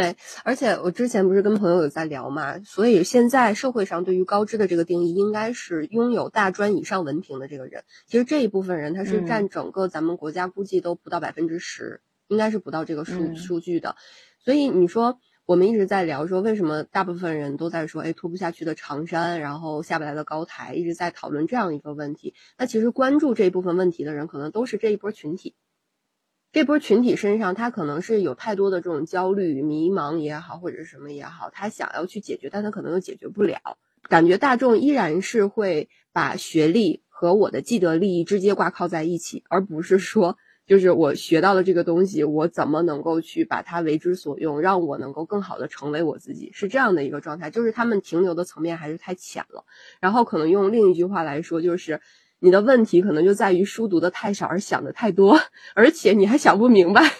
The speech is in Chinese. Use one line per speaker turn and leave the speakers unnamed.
对，而且我之前不是跟朋友有在聊嘛，所以现在社会上对于高知的这个定义，应该是拥有大专以上文凭的这个人。其实这一部分人，他是占整个咱们国家估计都不到百分之十，应该是不到这个数数据的。所以你说，我们一直在聊说，为什么大部分人都在说，哎，脱不下去的长衫，然后下不来的高台，一直在讨论这样一个问题。那其实关注这一部分问题的人，可能都是这一波群体。这波群体身上，他可能是有太多的这种焦虑、迷茫也好，或者什么也好，他想要去解决，但他可能又解决不了。感觉大众依然是会把学历和我的既得利益直接挂靠在一起，而不是说，就是我学到了这个东西，我怎么能够去把它为之所用，让我能够更好的成为我自己，是这样的一个状态。就是他们停留的层面还是太浅了。然后可能用另一句话来说，就是。你的问题可能就在于书读的太少，而想的太多，而且你还想不明白。